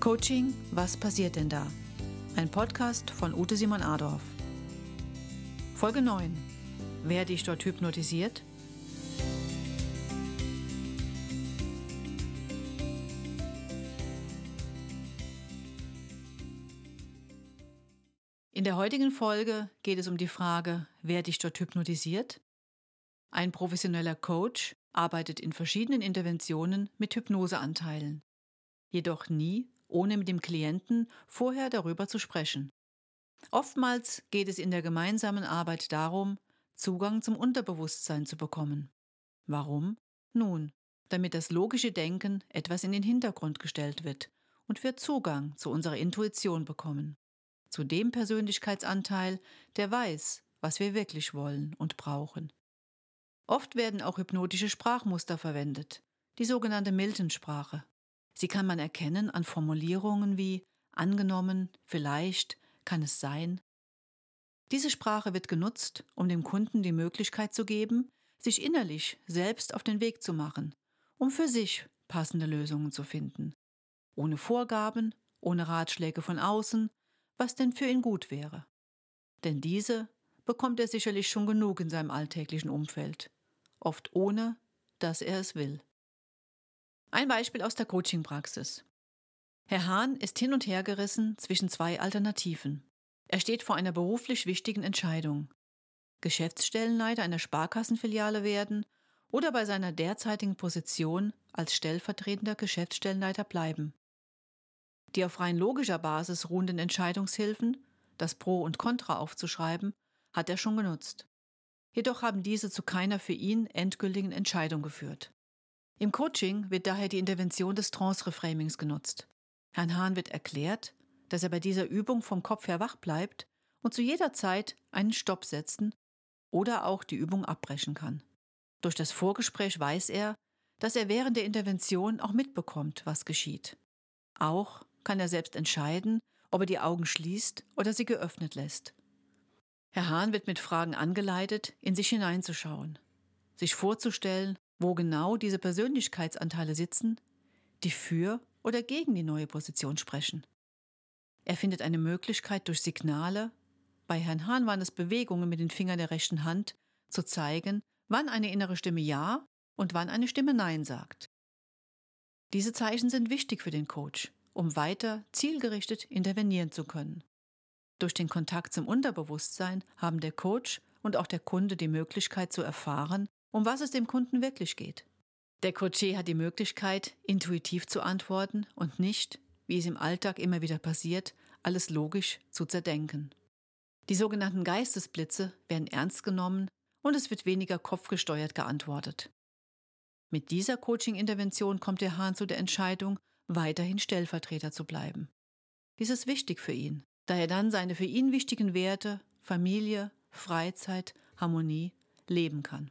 Coaching, was passiert denn da? Ein Podcast von Ute Simon Adorf. Folge 9. Werde ich dort hypnotisiert? In der heutigen Folge geht es um die Frage, werde ich dort hypnotisiert? Ein professioneller Coach arbeitet in verschiedenen Interventionen mit Hypnoseanteilen, jedoch nie, ohne mit dem Klienten vorher darüber zu sprechen. Oftmals geht es in der gemeinsamen Arbeit darum, Zugang zum Unterbewusstsein zu bekommen. Warum? Nun, damit das logische Denken etwas in den Hintergrund gestellt wird und wir Zugang zu unserer Intuition bekommen zu dem Persönlichkeitsanteil, der weiß, was wir wirklich wollen und brauchen. Oft werden auch hypnotische Sprachmuster verwendet, die sogenannte Milton-Sprache. Sie kann man erkennen an Formulierungen wie angenommen, vielleicht, kann es sein. Diese Sprache wird genutzt, um dem Kunden die Möglichkeit zu geben, sich innerlich selbst auf den Weg zu machen, um für sich passende Lösungen zu finden. Ohne Vorgaben, ohne Ratschläge von außen, was denn für ihn gut wäre. Denn diese bekommt er sicherlich schon genug in seinem alltäglichen Umfeld, oft ohne, dass er es will. Ein Beispiel aus der Coaching-Praxis. Herr Hahn ist hin und her gerissen zwischen zwei Alternativen. Er steht vor einer beruflich wichtigen Entscheidung. Geschäftsstellenleiter einer Sparkassenfiliale werden oder bei seiner derzeitigen Position als stellvertretender Geschäftsstellenleiter bleiben. Die auf rein logischer Basis ruhenden Entscheidungshilfen, das Pro und Contra aufzuschreiben, hat er schon genutzt. Jedoch haben diese zu keiner für ihn endgültigen Entscheidung geführt. Im Coaching wird daher die Intervention des Trance-Reframings genutzt. Herrn Hahn wird erklärt, dass er bei dieser Übung vom Kopf her wach bleibt und zu jeder Zeit einen Stopp setzen oder auch die Übung abbrechen kann. Durch das Vorgespräch weiß er, dass er während der Intervention auch mitbekommt, was geschieht. Auch kann er selbst entscheiden, ob er die Augen schließt oder sie geöffnet lässt. Herr Hahn wird mit Fragen angeleitet, in sich hineinzuschauen, sich vorzustellen, wo genau diese Persönlichkeitsanteile sitzen, die für oder gegen die neue Position sprechen. Er findet eine Möglichkeit durch Signale, bei Herrn Hahn waren es Bewegungen mit den Fingern der rechten Hand, zu zeigen, wann eine innere Stimme Ja und wann eine Stimme Nein sagt. Diese Zeichen sind wichtig für den Coach, um weiter zielgerichtet intervenieren zu können. Durch den Kontakt zum Unterbewusstsein haben der Coach und auch der Kunde die Möglichkeit zu erfahren, um was es dem Kunden wirklich geht. Der Coaché hat die Möglichkeit, intuitiv zu antworten und nicht, wie es im Alltag immer wieder passiert, alles logisch zu zerdenken. Die sogenannten Geistesblitze werden ernst genommen und es wird weniger kopfgesteuert geantwortet. Mit dieser Coaching-Intervention kommt der Hahn zu der Entscheidung, weiterhin Stellvertreter zu bleiben. Dies ist wichtig für ihn, da er dann seine für ihn wichtigen Werte Familie, Freizeit, Harmonie leben kann.